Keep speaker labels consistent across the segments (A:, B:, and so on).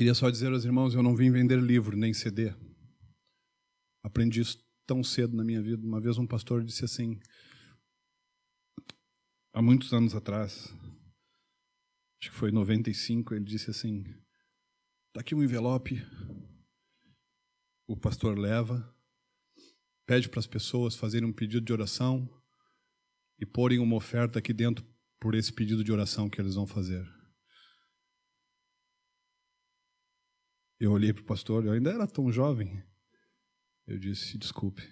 A: Queria só dizer aos irmãos, eu não vim vender livro nem CD. Aprendi isso tão cedo na minha vida. Uma vez um pastor disse assim, há muitos anos atrás, acho que foi em 95, ele disse assim: "Está aqui um envelope. O pastor leva, pede para as pessoas fazerem um pedido de oração e porem uma oferta aqui dentro por esse pedido de oração que eles vão fazer. Eu olhei para o pastor, eu ainda era tão jovem. Eu disse: desculpe,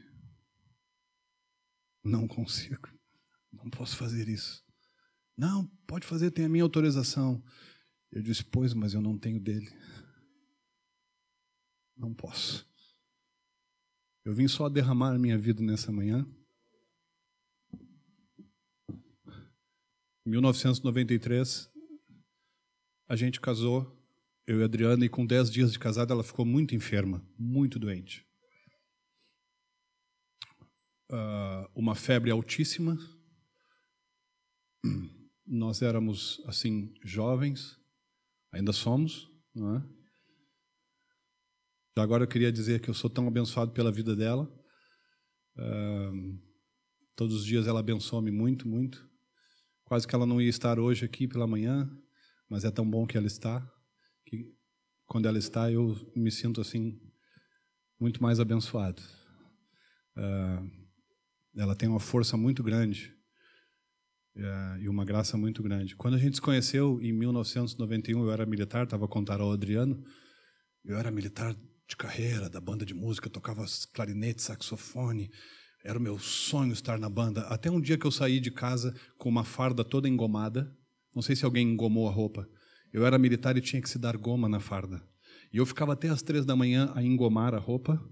A: não consigo, não posso fazer isso. Não, pode fazer, tem a minha autorização. Eu disse: pois, mas eu não tenho dele. Não posso. Eu vim só derramar a minha vida nessa manhã. Em 1993, a gente casou eu e a Adriana, e com 10 dias de casada ela ficou muito enferma, muito doente. Uh, uma febre altíssima. Nós éramos, assim, jovens, ainda somos, não é? Agora eu queria dizer que eu sou tão abençoado pela vida dela. Uh, todos os dias ela abençoa-me muito, muito. Quase que ela não ia estar hoje aqui pela manhã, mas é tão bom que ela está que quando ela está eu me sinto assim muito mais abençoado. Uh, ela tem uma força muito grande uh, e uma graça muito grande. Quando a gente se conheceu em 1991, eu era militar, estava a contar ao Adriano. Eu era militar de carreira, da banda de música, tocava clarinete, saxofone. Era o meu sonho estar na banda. Até um dia que eu saí de casa com uma farda toda engomada. Não sei se alguém engomou a roupa. Eu era militar e tinha que se dar goma na farda. E eu ficava até às três da manhã a engomar a roupa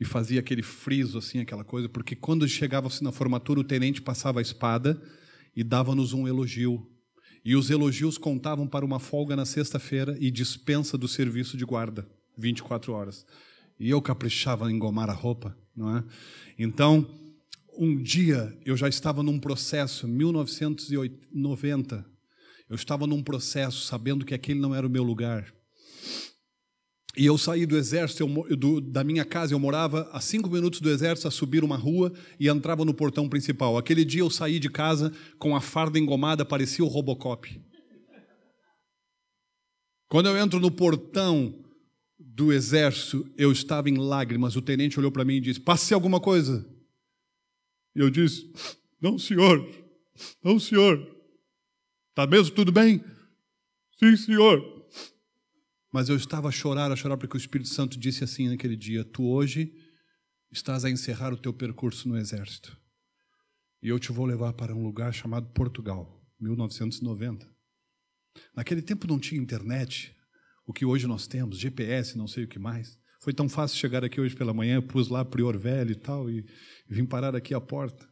A: e fazia aquele friso, assim, aquela coisa, porque quando chegava-se na formatura, o tenente passava a espada e dava-nos um elogio. E os elogios contavam para uma folga na sexta-feira e dispensa do serviço de guarda, 24 horas. E eu caprichava em engomar a roupa, não é? Então, um dia eu já estava num processo, 1990, eu estava num processo, sabendo que aquele não era o meu lugar. E eu saí do exército, eu, do, da minha casa, eu morava a cinco minutos do exército, a subir uma rua e entrava no portão principal. Aquele dia eu saí de casa com a farda engomada, parecia o Robocop. Quando eu entro no portão do exército, eu estava em lágrimas. O tenente olhou para mim e disse: Passe alguma coisa. E eu disse: Não, senhor, não, senhor. Está mesmo tudo bem? Sim, senhor. Mas eu estava a chorar, a chorar, porque o Espírito Santo disse assim naquele dia: Tu hoje estás a encerrar o teu percurso no exército. E eu te vou levar para um lugar chamado Portugal, 1990. Naquele tempo não tinha internet, o que hoje nós temos, GPS, não sei o que mais. Foi tão fácil chegar aqui hoje pela manhã, pus lá Prior Velho e tal, e vim parar aqui à porta.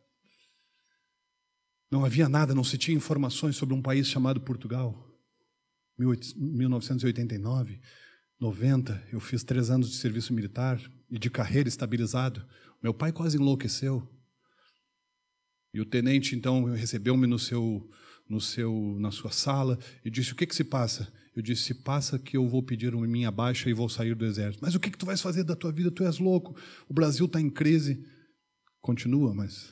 A: Não havia nada, não se tinha informações sobre um país chamado Portugal. 1989, 90, eu fiz três anos de serviço militar e de carreira estabilizado. Meu pai quase enlouqueceu. E o tenente então recebeu-me no seu, no seu, na sua sala e disse: O que que se passa? Eu disse: Se passa que eu vou pedir uma minha baixa e vou sair do exército. Mas o que que tu vais fazer da tua vida? Tu és louco. O Brasil está em crise. Continua, mas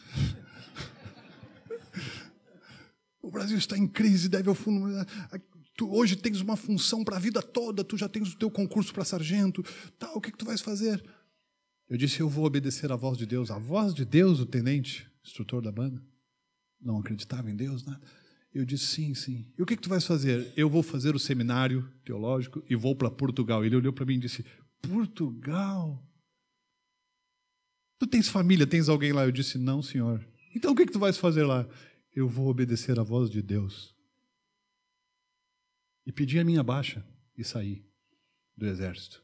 A: Brasil está em crise, deve ao fundo. Tu hoje tens uma função para a vida toda, tu já tens o teu concurso para sargento. Tá, o que, que tu vais fazer? Eu disse, eu vou obedecer à voz de Deus. A voz de Deus, o tenente, instrutor da banda, não acreditava em Deus, nada. Eu disse, sim, sim. E o que, que tu vais fazer? Eu vou fazer o seminário teológico e vou para Portugal. Ele olhou para mim e disse, Portugal? Tu tens família, tens alguém lá? Eu disse, não, senhor. Então o que, que tu vais fazer lá? Eu vou obedecer à voz de Deus. E pedi a minha baixa e saí do exército.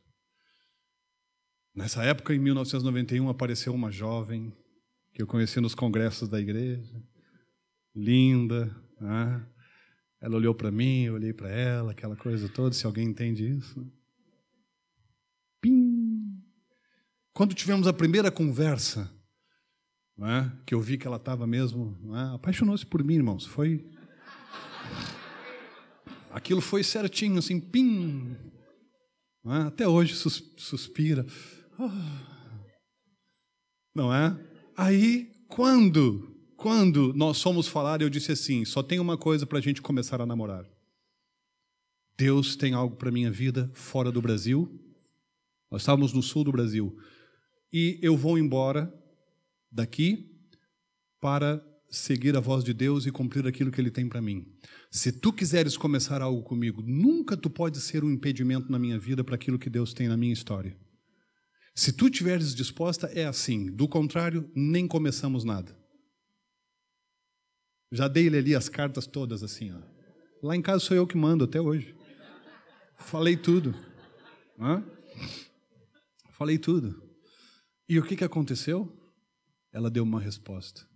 A: Nessa época, em 1991, apareceu uma jovem que eu conheci nos congressos da igreja, linda. Né? Ela olhou para mim, eu olhei para ela, aquela coisa toda, se alguém entende isso. Pim! Quando tivemos a primeira conversa, é? que eu vi que ela estava mesmo. É? Apaixonou-se por mim, irmãos. Foi. Aquilo foi certinho, assim, pim. É? Até hoje sus, suspira. Ah. Não é? Aí, quando, quando nós fomos falar, eu disse assim: só tem uma coisa para a gente começar a namorar. Deus tem algo para minha vida fora do Brasil. Nós estávamos no sul do Brasil. E eu vou embora daqui para seguir a voz de Deus e cumprir aquilo que Ele tem para mim. Se tu quiseres começar algo comigo, nunca tu pode ser um impedimento na minha vida para aquilo que Deus tem na minha história. Se tu estiveres disposta, é assim. Do contrário, nem começamos nada. Já dei-lhe ali as cartas todas assim. Ó. Lá em casa sou eu que mando até hoje. Falei tudo. Hã? Falei tudo. E o que, que aconteceu? Ela deu uma resposta.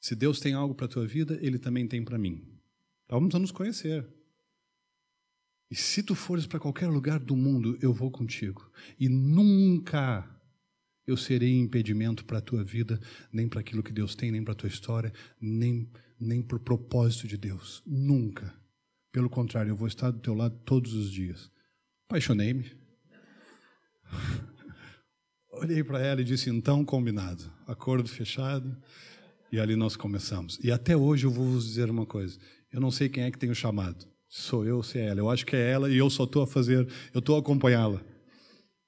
A: Se Deus tem algo para a tua vida, Ele também tem para mim. Vamos nos conhecer. E se tu fores para qualquer lugar do mundo, eu vou contigo. E nunca eu serei impedimento para a tua vida, nem para aquilo que Deus tem, nem para a tua história, nem, nem para o propósito de Deus. Nunca. Pelo contrário, eu vou estar do teu lado todos os dias. Apaixonei-me. Olhei para ela e disse: então, combinado. Acordo fechado. E ali nós começamos. E até hoje eu vou vos dizer uma coisa: eu não sei quem é que tem o chamado. Sou eu ou se é ela. Eu acho que é ela e eu só estou a fazer, eu estou a acompanhá-la.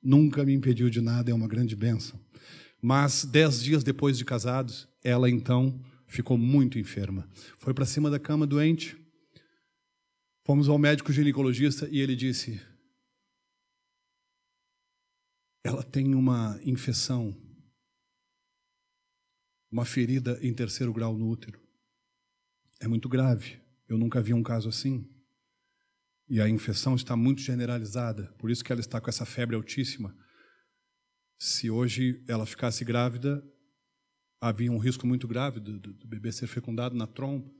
A: Nunca me impediu de nada, é uma grande bênção. Mas dez dias depois de casados, ela então ficou muito enferma. Foi para cima da cama doente. Fomos ao médico ginecologista e ele disse: ela tem uma infecção uma ferida em terceiro grau no útero. É muito grave. Eu nunca vi um caso assim. E a infecção está muito generalizada, por isso que ela está com essa febre altíssima. Se hoje ela ficasse grávida, havia um risco muito grave do, do, do bebê ser fecundado na trompa.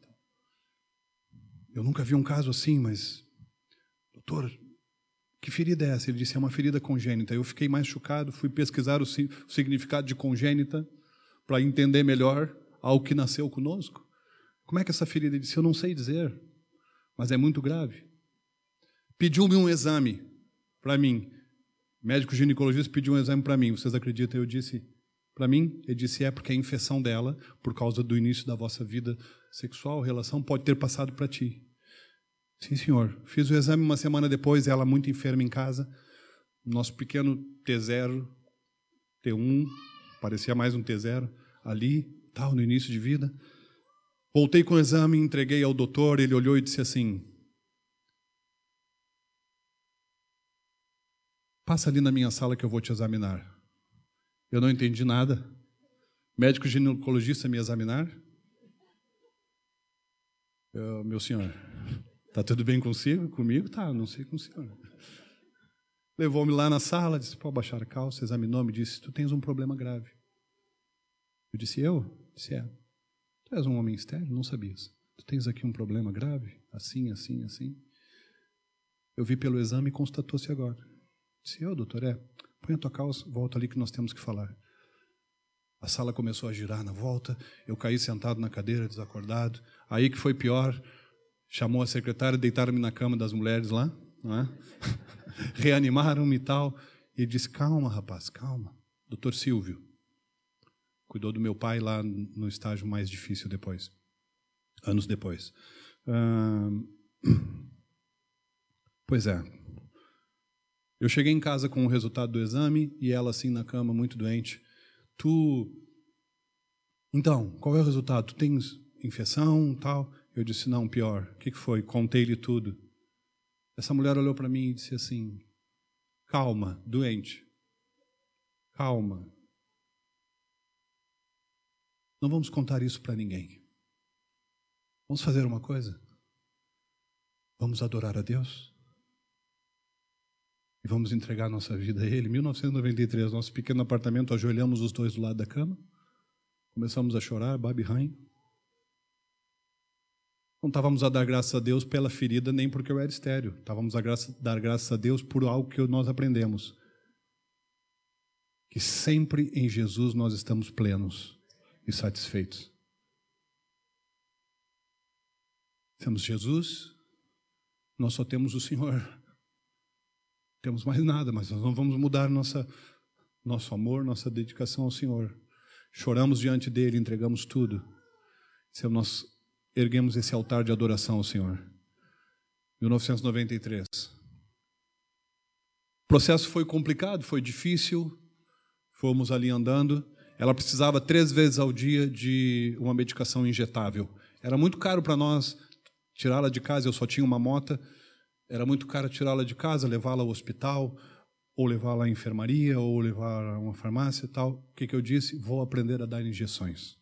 A: Eu nunca vi um caso assim, mas, doutor, que ferida é essa? Ele disse, é uma ferida congênita. Eu fiquei mais chocado, fui pesquisar o, significado de congênita para entender melhor algo que nasceu conosco? Como é que essa ferida? Ele disse: Eu não sei dizer, mas é muito grave. Pediu-me um exame para mim. O médico ginecologista pediu um exame para mim. Vocês acreditam? Eu disse: Para mim? Ele disse: É porque a infecção dela, por causa do início da vossa vida sexual, relação, pode ter passado para ti. Sim, senhor. Fiz o exame uma semana depois, ela muito enferma em casa. Nosso pequeno T0, T1, parecia mais um T0 ali, tal, no início de vida. Voltei com o exame, entreguei ao doutor, ele olhou e disse assim: Passa ali na minha sala que eu vou te examinar. Eu não entendi nada. Médico ginecologista me examinar? Eu, meu senhor, tá tudo bem consigo? Comigo? Tá, não sei com o senhor. Levou-me lá na sala, disse: pode baixar a calça, examinou, me disse: Tu tens um problema grave. Eu disse: Eu? Disse: É. Tu és um homem estéreo? Não sabias. Tu tens aqui um problema grave? Assim, assim, assim. Eu vi pelo exame e constatou-se agora. Disse: Eu, doutor, é. Põe a tua calça, volta ali que nós temos que falar. A sala começou a girar na volta, eu caí sentado na cadeira, desacordado. Aí que foi pior, chamou a secretária, deitaram-me na cama das mulheres lá, é? reanimaram-me e tal. E disse: Calma, rapaz, calma. Doutor Silvio, cuidou do meu pai lá no estágio mais difícil depois, anos depois. pois é. Eu cheguei em casa com o resultado do exame e ela assim na cama, muito doente. Tu. Então, qual é o resultado? Tu tens infecção tal? Eu disse: Não, pior. O que foi? Contei-lhe tudo. Essa mulher olhou para mim e disse assim: Calma, doente. Calma. Não vamos contar isso para ninguém. Vamos fazer uma coisa? Vamos adorar a Deus? E vamos entregar nossa vida a Ele. 1993, nosso pequeno apartamento, ajoelhamos os dois do lado da cama. Começamos a chorar, Babi Rain. Não estávamos a dar graças a Deus pela ferida, nem porque eu era estéreo. Estávamos a graça, dar graças a Deus por algo que nós aprendemos. Que sempre em Jesus nós estamos plenos e satisfeitos. Temos Jesus, nós só temos o Senhor. temos mais nada, mas nós não vamos mudar nossa, nosso amor, nossa dedicação ao Senhor. Choramos diante dele, entregamos tudo. Se nós erguemos esse altar de adoração ao Senhor. 1993. O processo foi complicado, foi difícil, fomos ali andando. Ela precisava três vezes ao dia de uma medicação injetável. Era muito caro para nós tirá-la de casa, eu só tinha uma mota. Era muito caro tirá-la de casa, levá-la ao hospital, ou levá-la à enfermaria, ou levar a uma farmácia e tal. O que, que eu disse? Vou aprender a dar injeções.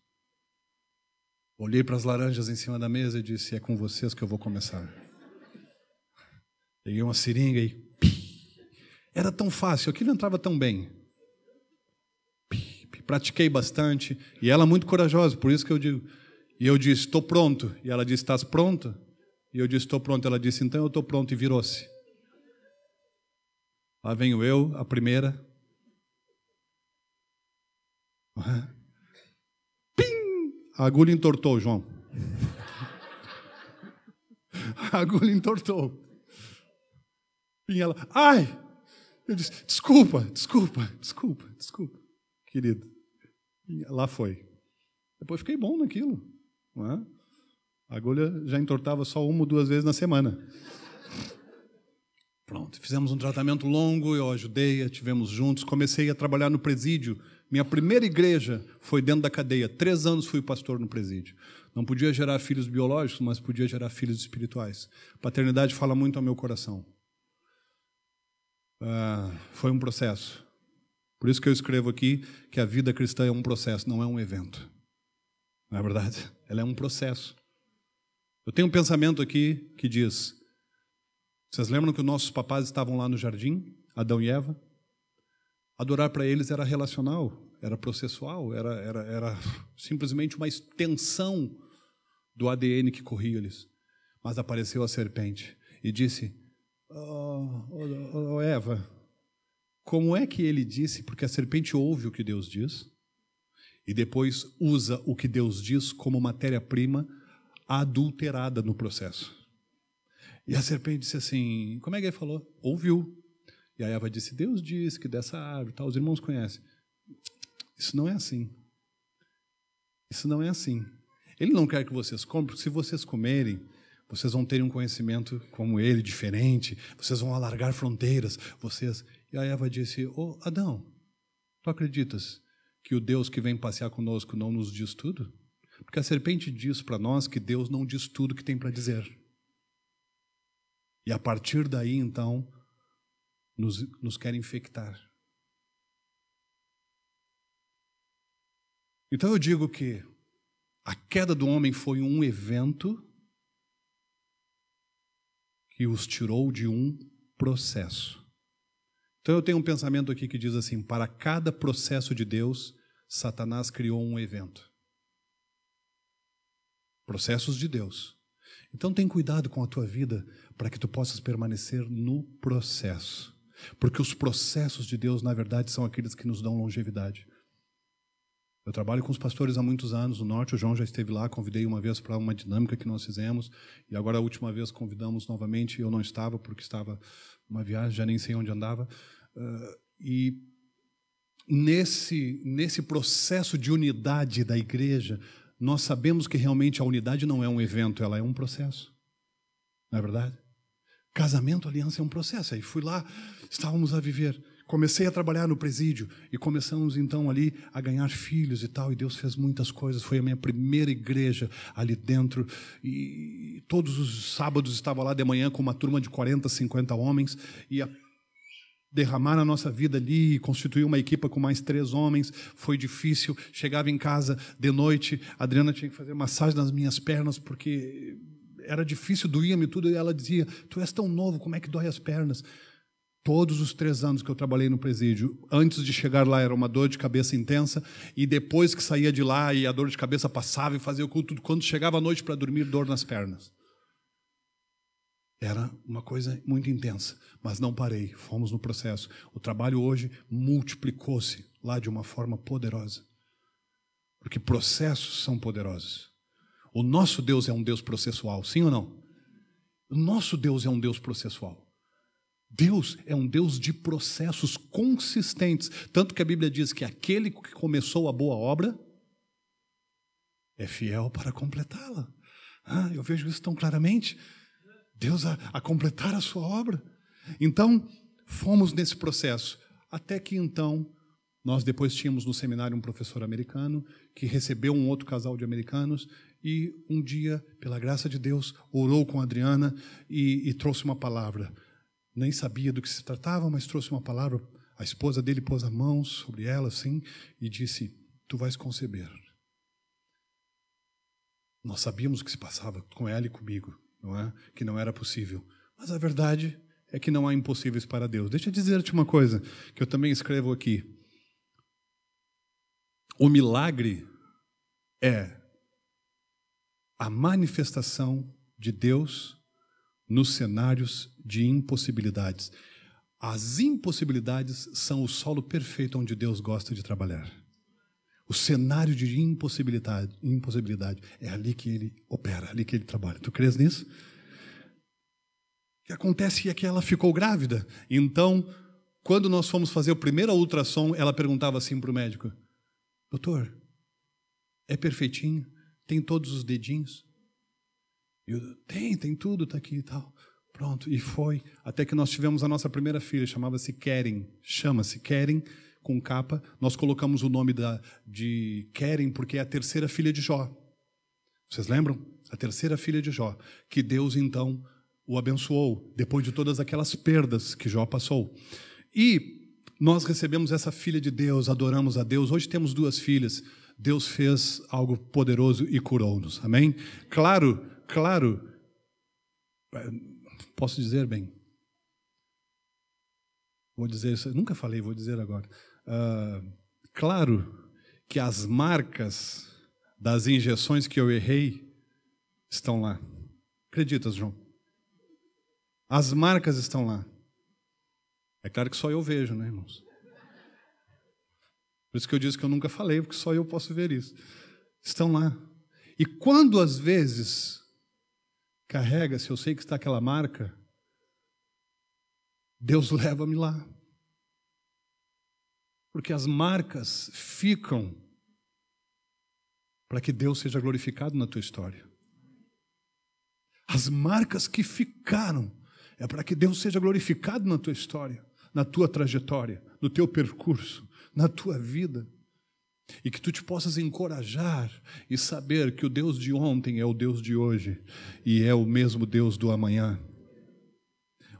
A: Olhei para as laranjas em cima da mesa e disse: É com vocês que eu vou começar. Peguei uma seringa e. Era tão fácil, aquilo entrava tão bem. Pratiquei bastante. E ela muito corajosa, por isso que eu digo. E eu disse: Estou pronto. E ela disse: Estás pronto? E eu disse: Estou pronto. Ela disse: Então eu estou pronto. E virou-se. Lá venho eu, a primeira. Pim! A agulha entortou, João. A agulha entortou. Pim, ela. Ai! Eu disse: Desculpa, desculpa, desculpa, desculpa, querido. E lá foi. Depois fiquei bom naquilo. Não é? A agulha já entortava só uma ou duas vezes na semana. Pronto, fizemos um tratamento longo, eu ajudei, tivemos juntos, comecei a trabalhar no presídio. Minha primeira igreja foi dentro da cadeia. Três anos fui pastor no presídio. Não podia gerar filhos biológicos, mas podia gerar filhos espirituais. Paternidade fala muito ao meu coração. Ah, foi um processo. Por isso que eu escrevo aqui que a vida cristã é um processo, não é um evento. Não é verdade? Ela é um processo. Eu tenho um pensamento aqui que diz: vocês lembram que os nossos papás estavam lá no jardim, Adão e Eva? Adorar para eles era relacional, era processual, era, era, era simplesmente uma extensão do ADN que corria eles. Mas apareceu a serpente e disse: oh, oh, oh, Eva, como é que ele disse? Porque a serpente ouve o que Deus diz e depois usa o que Deus diz como matéria-prima adulterada no processo. E a serpente disse assim: Como é que ele falou? Ouviu. E a Eva disse: Deus disse que dessa árvore, tal, os irmãos conhecem. Isso não é assim. Isso não é assim. Ele não quer que vocês comam, porque se vocês comerem, vocês vão ter um conhecimento como ele, diferente, vocês vão alargar fronteiras, vocês. E a Eva disse: oh, Adão, tu acreditas que o Deus que vem passear conosco não nos diz tudo? Porque a serpente diz para nós que Deus não diz tudo que tem para dizer. E a partir daí, então, nos, nos quer infectar. Então eu digo que a queda do homem foi um evento que os tirou de um processo. Então eu tenho um pensamento aqui que diz assim: para cada processo de Deus, Satanás criou um evento. Processos de Deus. Então tem cuidado com a tua vida para que tu possas permanecer no processo. Porque os processos de Deus, na verdade, são aqueles que nos dão longevidade. Eu trabalho com os pastores há muitos anos no norte, o João já esteve lá, convidei uma vez para uma dinâmica que nós fizemos, e agora a última vez convidamos novamente, eu não estava porque estava uma viagem, já nem sei onde andava. Uh, e nesse, nesse processo de unidade da igreja, nós sabemos que realmente a unidade não é um evento, ela é um processo. Não é verdade? Casamento, aliança é um processo. Aí fui lá, estávamos a viver. Comecei a trabalhar no presídio e começamos então ali a ganhar filhos e tal. E Deus fez muitas coisas. Foi a minha primeira igreja ali dentro. E todos os sábados estava lá de manhã com uma turma de 40, 50 homens. E a derramar a nossa vida ali, constituir uma equipa com mais três homens, foi difícil. Chegava em casa de noite, a Adriana tinha que fazer massagem nas minhas pernas, porque era difícil, doía-me tudo, e ela dizia, tu és tão novo, como é que dói as pernas? Todos os três anos que eu trabalhei no presídio, antes de chegar lá era uma dor de cabeça intensa, e depois que saía de lá e a dor de cabeça passava e fazia o culto, quando chegava à noite para dormir, dor nas pernas. Era uma coisa muito intensa, mas não parei, fomos no processo. O trabalho hoje multiplicou-se lá de uma forma poderosa. Porque processos são poderosos. O nosso Deus é um Deus processual, sim ou não? O nosso Deus é um Deus processual. Deus é um Deus de processos consistentes. Tanto que a Bíblia diz que aquele que começou a boa obra é fiel para completá-la. Ah, eu vejo isso tão claramente. Deus a, a completar a sua obra. Então, fomos nesse processo. Até que então, nós depois tínhamos no seminário um professor americano que recebeu um outro casal de americanos e um dia, pela graça de Deus, orou com Adriana e, e trouxe uma palavra. Nem sabia do que se tratava, mas trouxe uma palavra. A esposa dele pôs a mão sobre ela assim e disse: Tu vais conceber. Nós sabíamos o que se passava com ela e comigo, não é? Que não era possível. Mas a verdade é que não há impossíveis para Deus. Deixa eu dizer-te uma coisa que eu também escrevo aqui. O milagre é a manifestação de Deus nos cenários de impossibilidades. As impossibilidades são o solo perfeito onde Deus gosta de trabalhar. O cenário de impossibilidade, impossibilidade é ali que ele opera, ali que ele trabalha. Tu crês nisso? O que acontece é que ela ficou grávida. Então, quando nós fomos fazer o primeiro ultrassom, ela perguntava assim para o médico: Doutor, é perfeitinho? Tem todos os dedinhos? Eu, tem, tem tudo, está aqui e tal. Pronto, e foi. Até que nós tivemos a nossa primeira filha, chamava-se Keren. Chama-se Keren com capa. Nós colocamos o nome da, de Keren porque é a terceira filha de Jó. Vocês lembram? A terceira filha de Jó. Que Deus então o abençoou, depois de todas aquelas perdas que Jó passou. E nós recebemos essa filha de Deus, adoramos a Deus. Hoje temos duas filhas. Deus fez algo poderoso e curou-nos. Amém? Claro, claro. Posso dizer bem? Vou dizer isso, nunca falei, vou dizer agora. Uh, claro que as marcas das injeções que eu errei estão lá. Acreditas, João? As marcas estão lá. É claro que só eu vejo, né, irmãos? Por isso que eu disse que eu nunca falei, porque só eu posso ver isso. Estão lá. E quando às vezes carrega-se, eu sei que está aquela marca, Deus leva-me lá. Porque as marcas ficam para que Deus seja glorificado na tua história. As marcas que ficaram é para que Deus seja glorificado na tua história, na tua trajetória, no teu percurso, na tua vida. E que tu te possas encorajar e saber que o Deus de ontem é o Deus de hoje e é o mesmo Deus do amanhã.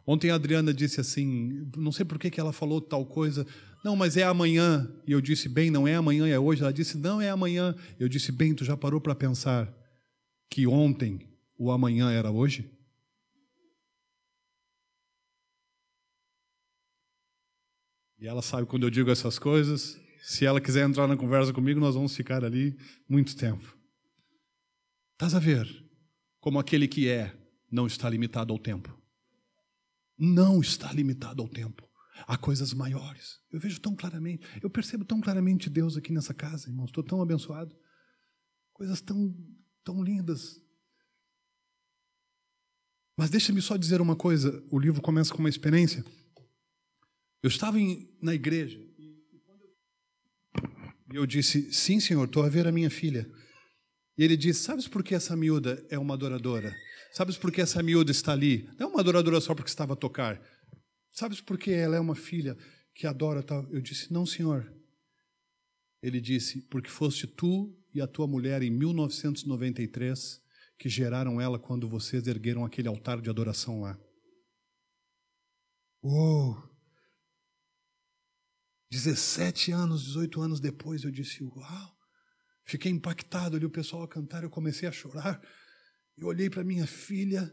A: Ontem a Adriana disse assim, não sei por que, que ela falou tal coisa, não, mas é amanhã. E eu disse, bem, não é amanhã, é hoje. Ela disse, não, é amanhã. Eu disse, bem, tu já parou para pensar que ontem o amanhã era hoje? E ela sabe quando eu digo essas coisas. Se ela quiser entrar na conversa comigo, nós vamos ficar ali muito tempo. Estás a ver como aquele que é não está limitado ao tempo? Não está limitado ao tempo há coisas maiores. Eu vejo tão claramente, eu percebo tão claramente Deus aqui nessa casa, irmãos. Estou tão abençoado. Coisas tão, tão lindas. Mas deixa-me só dizer uma coisa: o livro começa com uma experiência. Eu estava em, na igreja e eu disse: Sim, senhor, estou a ver a minha filha. E ele disse: Sabes por que essa miúda é uma adoradora? Sabes por que essa miúda está ali? Não é uma adoradora só porque estava a tocar. Sabes por que ela é uma filha que adora tal? Eu disse: Não, senhor. Ele disse: Porque foste tu e a tua mulher em 1993 que geraram ela quando vocês ergueram aquele altar de adoração lá. Uou! 17 anos, 18 anos depois, eu disse: Uau! Fiquei impactado ali, o pessoal a cantar, eu comecei a chorar. Eu olhei para minha filha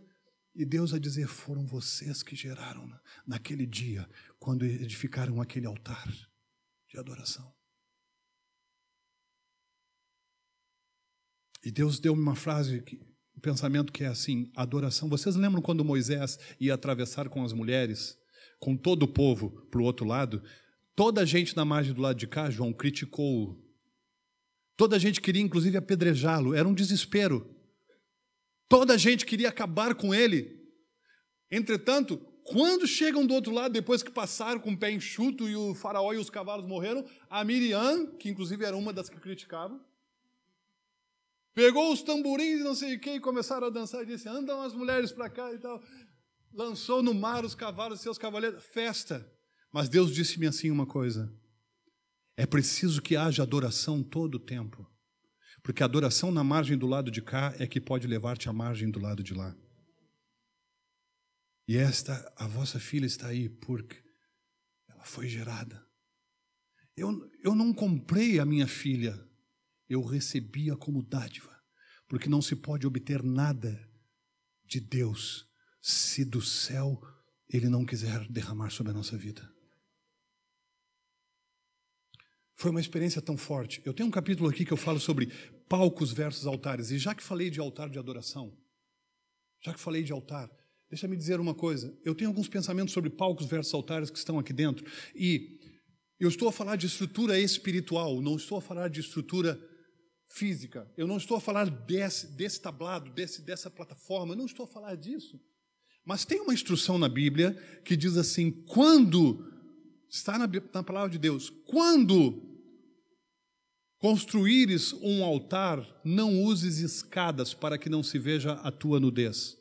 A: e Deus a dizer: foram vocês que geraram naquele dia, quando edificaram aquele altar de adoração. E Deus deu-me uma frase, um pensamento que é assim: adoração. Vocês lembram quando Moisés ia atravessar com as mulheres, com todo o povo para o outro lado? Toda a gente na margem do lado de cá, João, criticou-o. Toda a gente queria, inclusive, apedrejá-lo. Era um desespero. Toda a gente queria acabar com ele. Entretanto, quando chegam do outro lado, depois que passaram com o pé enxuto e o faraó e os cavalos morreram, a Miriam, que inclusive era uma das que criticavam, pegou os tamborins e não sei o que e começaram a dançar e disse: andam as mulheres para cá e tal. Lançou no mar os cavalos e seus cavaleiros, festa. Mas Deus disse-me assim uma coisa: é preciso que haja adoração todo o tempo, porque a adoração na margem do lado de cá é que pode levar-te à margem do lado de lá. E esta, a vossa filha está aí porque ela foi gerada. Eu, eu não comprei a minha filha, eu recebi-a como dádiva, porque não se pode obter nada de Deus se do céu Ele não quiser derramar sobre a nossa vida. Foi uma experiência tão forte. Eu tenho um capítulo aqui que eu falo sobre palcos versus altares, e já que falei de altar de adoração, já que falei de altar, Deixa me dizer uma coisa. Eu tenho alguns pensamentos sobre palcos versus altares que estão aqui dentro. E eu estou a falar de estrutura espiritual, não estou a falar de estrutura física. Eu não estou a falar desse, desse tablado, desse, dessa plataforma. Eu não estou a falar disso. Mas tem uma instrução na Bíblia que diz assim: quando, está na, na palavra de Deus, quando construíres um altar, não uses escadas para que não se veja a tua nudez.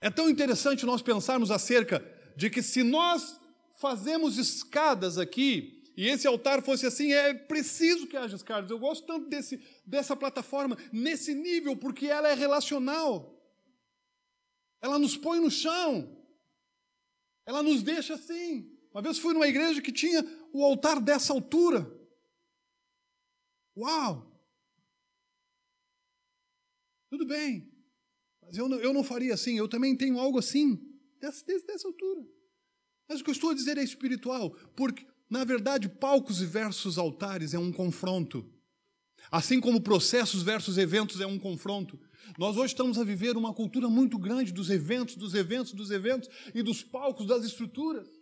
A: É tão interessante nós pensarmos acerca de que se nós fazemos escadas aqui, e esse altar fosse assim, é preciso que haja escadas. Eu gosto tanto desse, dessa plataforma, nesse nível, porque ela é relacional. Ela nos põe no chão. Ela nos deixa assim. Uma vez fui numa igreja que tinha o altar dessa altura. Uau! Tudo bem. Mas eu não, eu não faria assim, eu também tenho algo assim, dessa, dessa altura. Mas o que eu estou a dizer é espiritual, porque, na verdade, palcos versus altares é um confronto. Assim como processos versus eventos é um confronto. Nós hoje estamos a viver uma cultura muito grande dos eventos, dos eventos, dos eventos e dos palcos, das estruturas.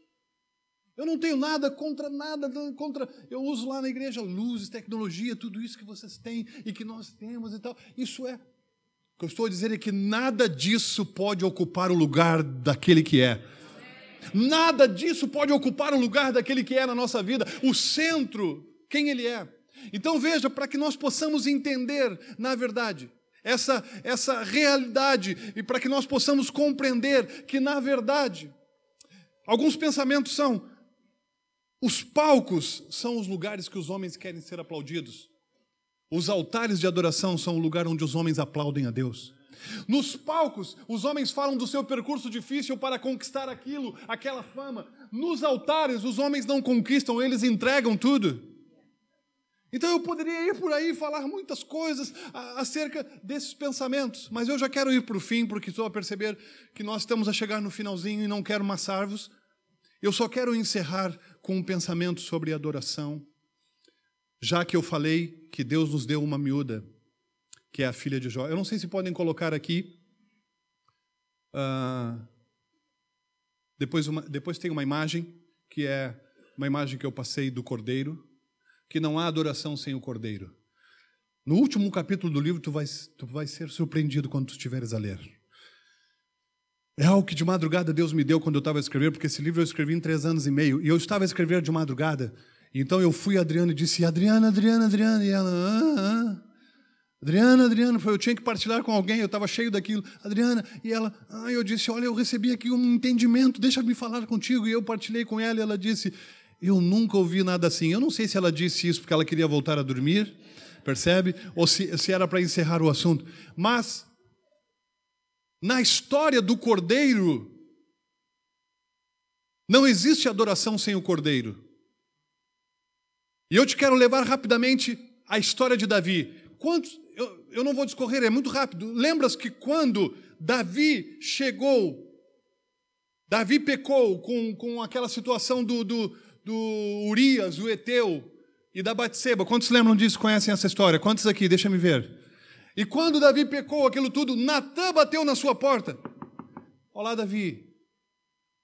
A: Eu não tenho nada contra nada, contra. Eu uso lá na igreja luzes, tecnologia, tudo isso que vocês têm e que nós temos e tal. Isso é o que eu estou a dizer é que nada disso pode ocupar o lugar daquele que é. Nada disso pode ocupar o lugar daquele que é na nossa vida, o centro, quem ele é. Então veja, para que nós possamos entender, na verdade, essa, essa realidade e para que nós possamos compreender que, na verdade, alguns pensamentos são: os palcos são os lugares que os homens querem ser aplaudidos. Os altares de adoração são o lugar onde os homens aplaudem a Deus. Nos palcos, os homens falam do seu percurso difícil para conquistar aquilo, aquela fama. Nos altares, os homens não conquistam, eles entregam tudo. Então eu poderia ir por aí falar muitas coisas acerca desses pensamentos, mas eu já quero ir para o fim, porque estou a perceber que nós estamos a chegar no finalzinho e não quero massar-vos. Eu só quero encerrar com um pensamento sobre adoração já que eu falei que Deus nos deu uma miúda, que é a filha de Jó. Eu não sei se podem colocar aqui. Uh, depois, uma, depois tem uma imagem, que é uma imagem que eu passei do cordeiro, que não há adoração sem o cordeiro. No último capítulo do livro, tu vais, tu vais ser surpreendido quando tu estiveres a ler. É algo que de madrugada Deus me deu quando eu estava a escrever, porque esse livro eu escrevi em três anos e meio, e eu estava a escrever de madrugada, então eu fui a Adriana e disse: Adriana, Adriana, Adriana. E ela, ah, ah. Adriana, Adriana, eu tinha que partilhar com alguém, eu estava cheio daquilo. Adriana, e ela, ah, eu disse: Olha, eu recebi aqui um entendimento, deixa-me falar contigo. E eu partilhei com ela e ela disse: Eu nunca ouvi nada assim. Eu não sei se ela disse isso porque ela queria voltar a dormir, percebe? Ou se, se era para encerrar o assunto. Mas, na história do cordeiro, não existe adoração sem o cordeiro. E eu te quero levar rapidamente à história de Davi. Quantos, eu, eu não vou discorrer, é muito rápido. Lembras que quando Davi chegou, Davi pecou com, com aquela situação do, do, do Urias, o Eteu, e da Batseba. Quantos lembram disso, conhecem essa história? Quantos aqui? Deixa me ver. E quando Davi pecou aquilo tudo, Natã bateu na sua porta. Olá, Davi.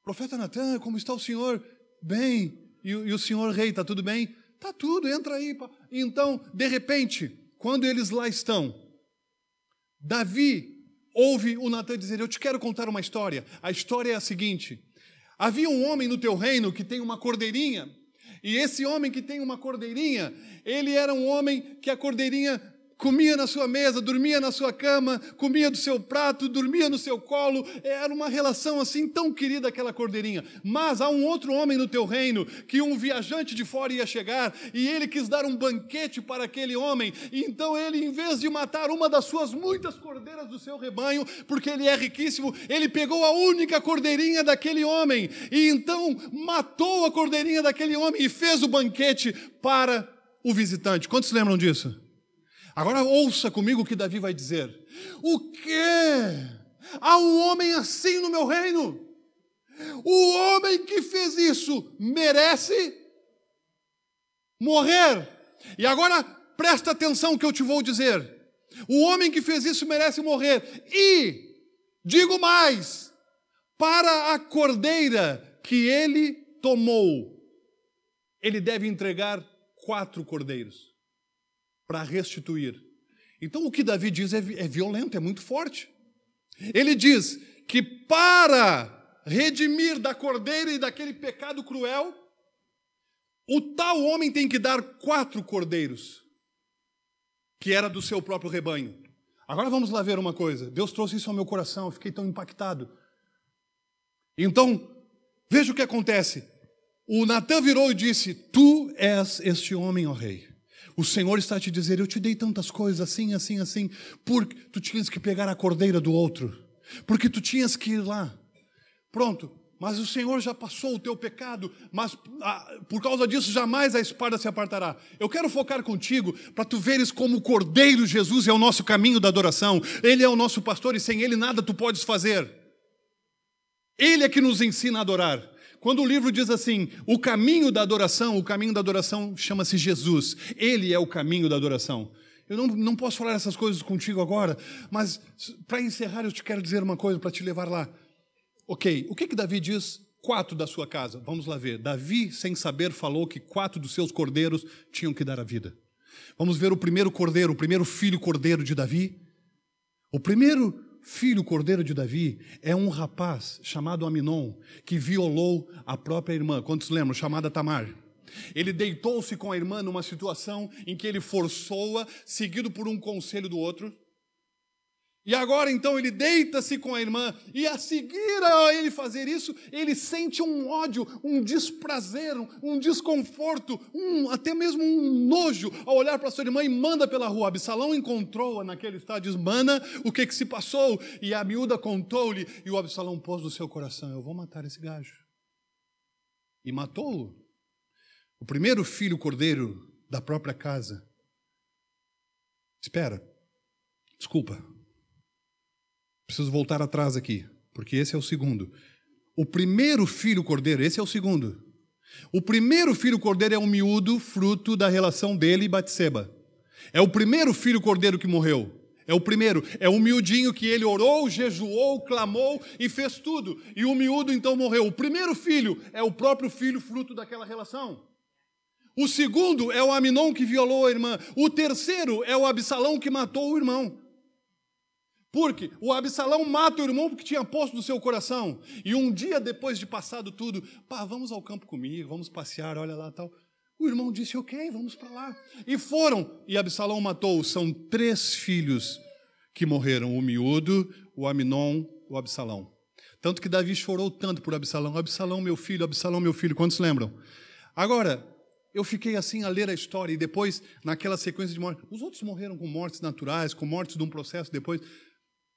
A: Profeta Natã, como está o senhor? Bem. E, e o senhor rei, está tudo bem? Tá tudo, entra aí. Então, de repente, quando eles lá estão, Davi ouve o Natan dizer: Eu te quero contar uma história. A história é a seguinte: havia um homem no teu reino que tem uma cordeirinha, e esse homem que tem uma cordeirinha, ele era um homem que a cordeirinha comia na sua mesa, dormia na sua cama, comia do seu prato, dormia no seu colo. Era uma relação assim tão querida aquela cordeirinha. Mas há um outro homem no teu reino que um viajante de fora ia chegar e ele quis dar um banquete para aquele homem. Então ele, em vez de matar uma das suas muitas cordeiras do seu rebanho, porque ele é riquíssimo, ele pegou a única cordeirinha daquele homem e então matou a cordeirinha daquele homem e fez o banquete para o visitante. Quantos lembram disso? Agora ouça comigo o que Davi vai dizer. O quê? Há um homem assim no meu reino? O homem que fez isso merece morrer. E agora presta atenção que eu te vou dizer. O homem que fez isso merece morrer. E, digo mais, para a cordeira que ele tomou, ele deve entregar quatro cordeiros para restituir. Então o que Davi diz é, é violento, é muito forte. Ele diz que para redimir da cordeira e daquele pecado cruel, o tal homem tem que dar quatro cordeiros, que era do seu próprio rebanho. Agora vamos lá ver uma coisa. Deus trouxe isso ao meu coração, eu fiquei tão impactado. Então, veja o que acontece. O Natan virou e disse: Tu és este homem, ó rei. O Senhor está te dizer: Eu te dei tantas coisas assim, assim, assim, porque tu tinhas que pegar a cordeira do outro, porque tu tinhas que ir lá. Pronto, mas o Senhor já passou o teu pecado, mas ah, por causa disso jamais a espada se apartará. Eu quero focar contigo para tu veres como o Cordeiro Jesus é o nosso caminho da adoração. Ele é o nosso pastor e sem ele nada tu podes fazer. Ele é que nos ensina a adorar. Quando o livro diz assim, o caminho da adoração, o caminho da adoração chama-se Jesus. Ele é o caminho da adoração. Eu não, não posso falar essas coisas contigo agora, mas para encerrar eu te quero dizer uma coisa para te levar lá. Ok, o que, que Davi diz? Quatro da sua casa. Vamos lá ver. Davi, sem saber, falou que quatro dos seus cordeiros tinham que dar a vida. Vamos ver o primeiro cordeiro, o primeiro filho cordeiro de Davi. O primeiro filho cordeiro de Davi é um rapaz chamado Aminon que violou a própria irmã. Quantos lembram? Chamada Tamar. Ele deitou-se com a irmã numa situação em que ele forçou-a, seguido por um conselho do outro. E agora então ele deita-se com a irmã, e a seguir a ele fazer isso, ele sente um ódio, um desprazer, um desconforto, um, até mesmo um nojo ao olhar para sua irmã e manda pela rua. Absalão encontrou-a naquele estado, diz: Mana, o que, que se passou? E a miúda contou-lhe, e o Absalão pôs no seu coração: Eu vou matar esse gajo. E matou-o. O primeiro filho cordeiro da própria casa. Espera, desculpa, Preciso voltar atrás aqui, porque esse é o segundo. O primeiro filho cordeiro, esse é o segundo. O primeiro filho cordeiro é um miúdo fruto da relação dele e Batseba. É o primeiro filho cordeiro que morreu. É o primeiro, é o miudinho que ele orou, jejuou, clamou e fez tudo. E o miúdo então morreu. O primeiro filho é o próprio filho fruto daquela relação. O segundo é o Aminon que violou a irmã. O terceiro é o Absalão que matou o irmão. Porque o Absalão mata o irmão porque tinha posto no seu coração. E um dia depois de passado tudo, pá, vamos ao campo comigo, vamos passear, olha lá tal. O irmão disse, ok, vamos para lá. E foram, e Absalão matou. São três filhos que morreram: o miúdo, o Aminon, o Absalão. Tanto que Davi chorou tanto por Absalão. Absalão, meu filho, Absalão, meu filho. Quantos lembram? Agora, eu fiquei assim a ler a história e depois, naquela sequência de mortes, os outros morreram com mortes naturais, com mortes de um processo depois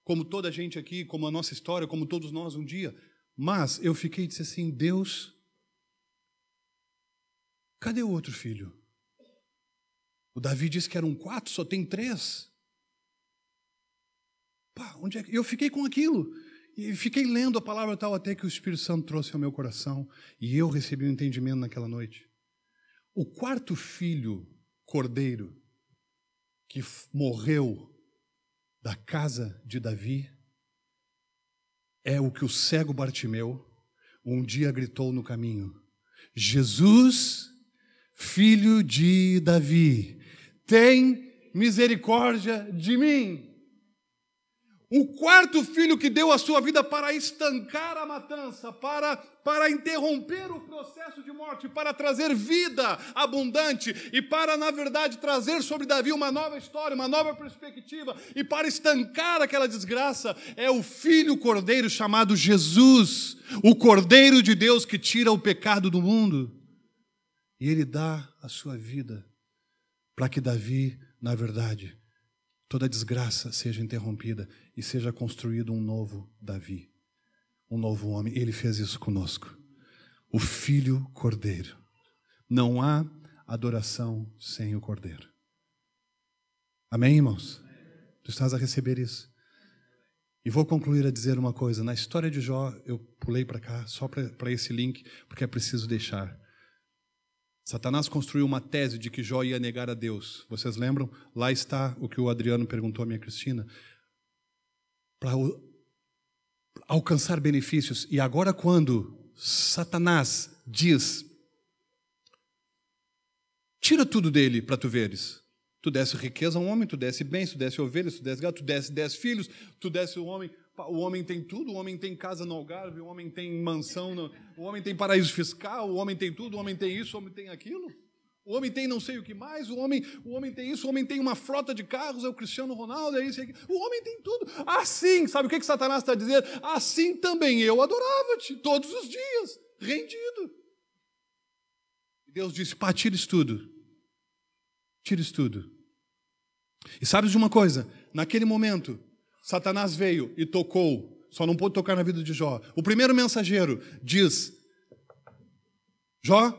A: como toda a gente aqui, como a nossa história, como todos nós um dia. Mas eu fiquei e disse assim: Deus, cadê o outro filho? O Davi disse que eram quatro, só tem três. Pá, onde é que... Eu fiquei com aquilo. E fiquei lendo a palavra tal até que o Espírito Santo trouxe ao meu coração e eu recebi um entendimento naquela noite. O quarto filho, cordeiro, que morreu da casa de Davi é o que o cego Bartimeu um dia gritou no caminho: Jesus, filho de Davi, tem misericórdia de mim. O quarto filho que deu a sua vida para estancar a matança, para, para interromper o processo de morte, para trazer vida abundante e para, na verdade, trazer sobre Davi uma nova história, uma nova perspectiva e para estancar aquela desgraça, é o filho cordeiro chamado Jesus, o cordeiro de Deus que tira o pecado do mundo. E ele dá a sua vida para que Davi, na verdade, toda desgraça seja interrompida e seja construído um novo Davi, um novo homem. Ele fez isso conosco. O Filho Cordeiro. Não há adoração sem o Cordeiro. Amém, irmãos? Tu estás a receber isso. E vou concluir a dizer uma coisa. Na história de Jó, eu pulei para cá, só para esse link, porque é preciso deixar. Satanás construiu uma tese de que Jó ia negar a Deus. Vocês lembram? Lá está o que o Adriano perguntou à minha Cristina. Para alcançar benefícios. E agora, quando Satanás diz: Tira tudo dele para tu veres. Tu desse riqueza a um homem, tu desse bens, tu desse ovelhas, tu desse gato, tu desse dez filhos, tu desse o homem o homem tem tudo, o homem tem casa no Algarve, o homem tem mansão, no, o homem tem paraíso fiscal, o homem tem tudo, o homem tem isso, o homem tem aquilo. O homem tem não sei o que mais, o homem, o homem tem isso, o homem tem uma frota de carros, é o Cristiano Ronaldo, é isso, é aquilo. O homem tem tudo. Assim, sabe o que, que Satanás está dizendo? Assim também eu adorava-te todos os dias, rendido. E Deus disse: pá, tira isso tudo. Tira isso tudo. E sabes de uma coisa? Naquele momento, Satanás veio e tocou, só não pôde tocar na vida de Jó. O primeiro mensageiro diz: Jó,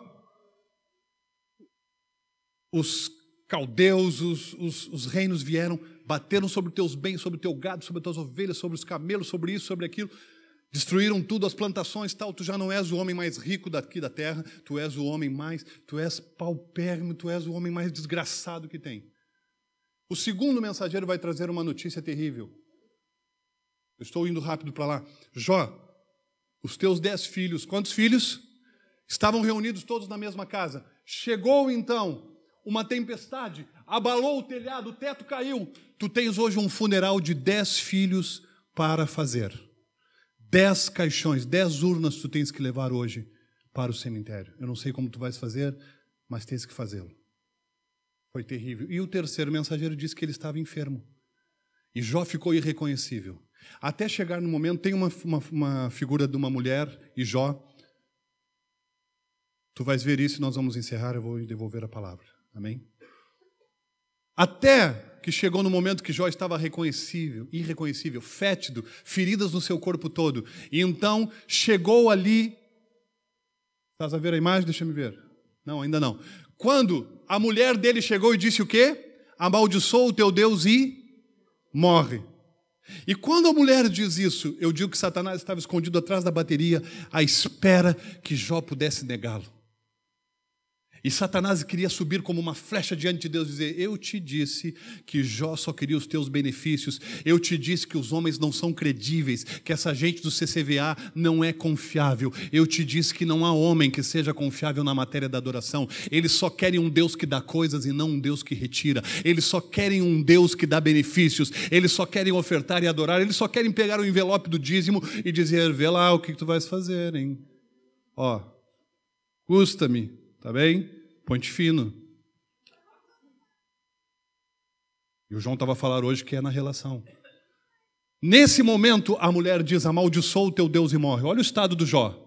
A: os caldeus, os, os, os, reinos vieram, bateram sobre teus bens, sobre teu gado, sobre tuas ovelhas, sobre os camelos, sobre isso, sobre aquilo, destruíram tudo, as plantações, tal. Tu já não és o homem mais rico daqui da terra, tu és o homem mais, tu és paupérrimo, tu és o homem mais desgraçado que tem. O segundo mensageiro vai trazer uma notícia terrível. Estou indo rápido para lá. Jó, os teus dez filhos, quantos filhos? Estavam reunidos todos na mesma casa. Chegou então uma tempestade, abalou o telhado, o teto caiu. Tu tens hoje um funeral de dez filhos para fazer. Dez caixões, dez urnas tu tens que levar hoje para o cemitério. Eu não sei como tu vais fazer, mas tens que fazê-lo. Foi terrível. E o terceiro mensageiro disse que ele estava enfermo. E Jó ficou irreconhecível. Até chegar no momento, tem uma, uma, uma figura de uma mulher e Jó. Tu vais ver isso e nós vamos encerrar, eu vou devolver a palavra. Amém? Até que chegou no momento que Jó estava reconhecível, irreconhecível, fétido, feridas no seu corpo todo. E então chegou ali. Estás a ver a imagem? Deixa me ver. Não, ainda não. Quando a mulher dele chegou e disse o quê? Amaldiçoou o teu Deus e morre. E quando a mulher diz isso, eu digo que Satanás estava escondido atrás da bateria, à espera que Jó pudesse negá-lo. E Satanás queria subir como uma flecha diante de Deus e dizer: Eu te disse que Jó só queria os teus benefícios. Eu te disse que os homens não são credíveis, que essa gente do CCVA não é confiável. Eu te disse que não há homem que seja confiável na matéria da adoração. Eles só querem um Deus que dá coisas e não um Deus que retira. Eles só querem um Deus que dá benefícios. Eles só querem ofertar e adorar. Eles só querem pegar o envelope do dízimo e dizer: Vê lá o que tu vais fazer, hein? Ó, custa-me, tá bem? Ponte fino. E o João estava a falar hoje que é na relação. Nesse momento, a mulher diz: Amaldiçoa o teu Deus e morre. Olha o estado do Jó.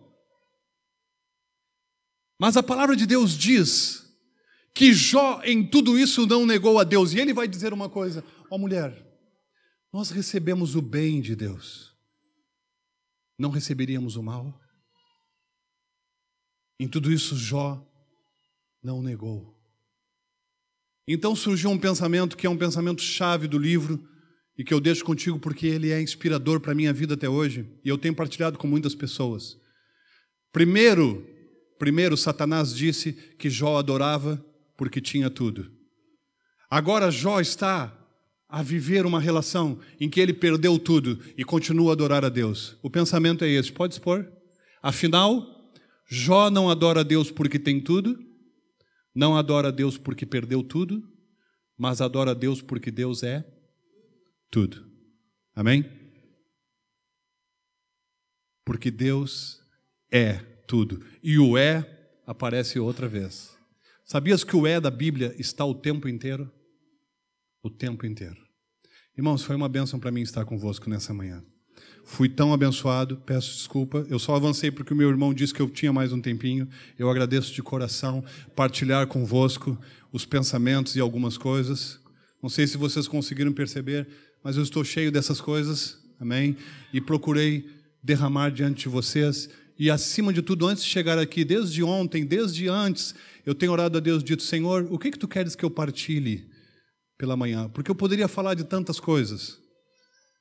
A: Mas a palavra de Deus diz que Jó, em tudo isso, não negou a Deus. E ele vai dizer uma coisa: Ó oh, mulher, nós recebemos o bem de Deus, não receberíamos o mal? Em tudo isso, Jó não negou. Então surgiu um pensamento que é um pensamento chave do livro e que eu deixo contigo porque ele é inspirador para a minha vida até hoje e eu tenho partilhado com muitas pessoas. Primeiro, primeiro Satanás disse que Jó adorava porque tinha tudo. Agora Jó está a viver uma relação em que ele perdeu tudo e continua a adorar a Deus. O pensamento é esse, pode expor? Afinal, Jó não adora a Deus porque tem tudo, não adora Deus porque perdeu tudo, mas adora Deus porque Deus é tudo. Amém? Porque Deus é tudo. E o é aparece outra vez. Sabias que o é da Bíblia está o tempo inteiro? O tempo inteiro. Irmãos, foi uma bênção para mim estar convosco nessa manhã. Fui tão abençoado, peço desculpa. Eu só avancei porque o meu irmão disse que eu tinha mais um tempinho. Eu agradeço de coração partilhar convosco os pensamentos e algumas coisas. Não sei se vocês conseguiram perceber, mas eu estou cheio dessas coisas, amém? E procurei derramar diante de vocês. E acima de tudo, antes de chegar aqui, desde ontem, desde antes, eu tenho orado a Deus, dito: Senhor, o que que tu queres que eu partilhe pela manhã? Porque eu poderia falar de tantas coisas,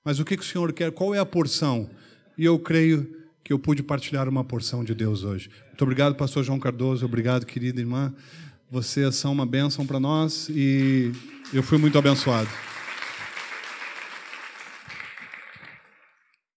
A: mas o que que o Senhor quer? Qual é a porção? E eu creio que eu pude partilhar uma porção de Deus hoje. Muito obrigado, Pastor João Cardoso. Obrigado, querida irmã. Vocês são uma bênção para nós e eu fui muito abençoado.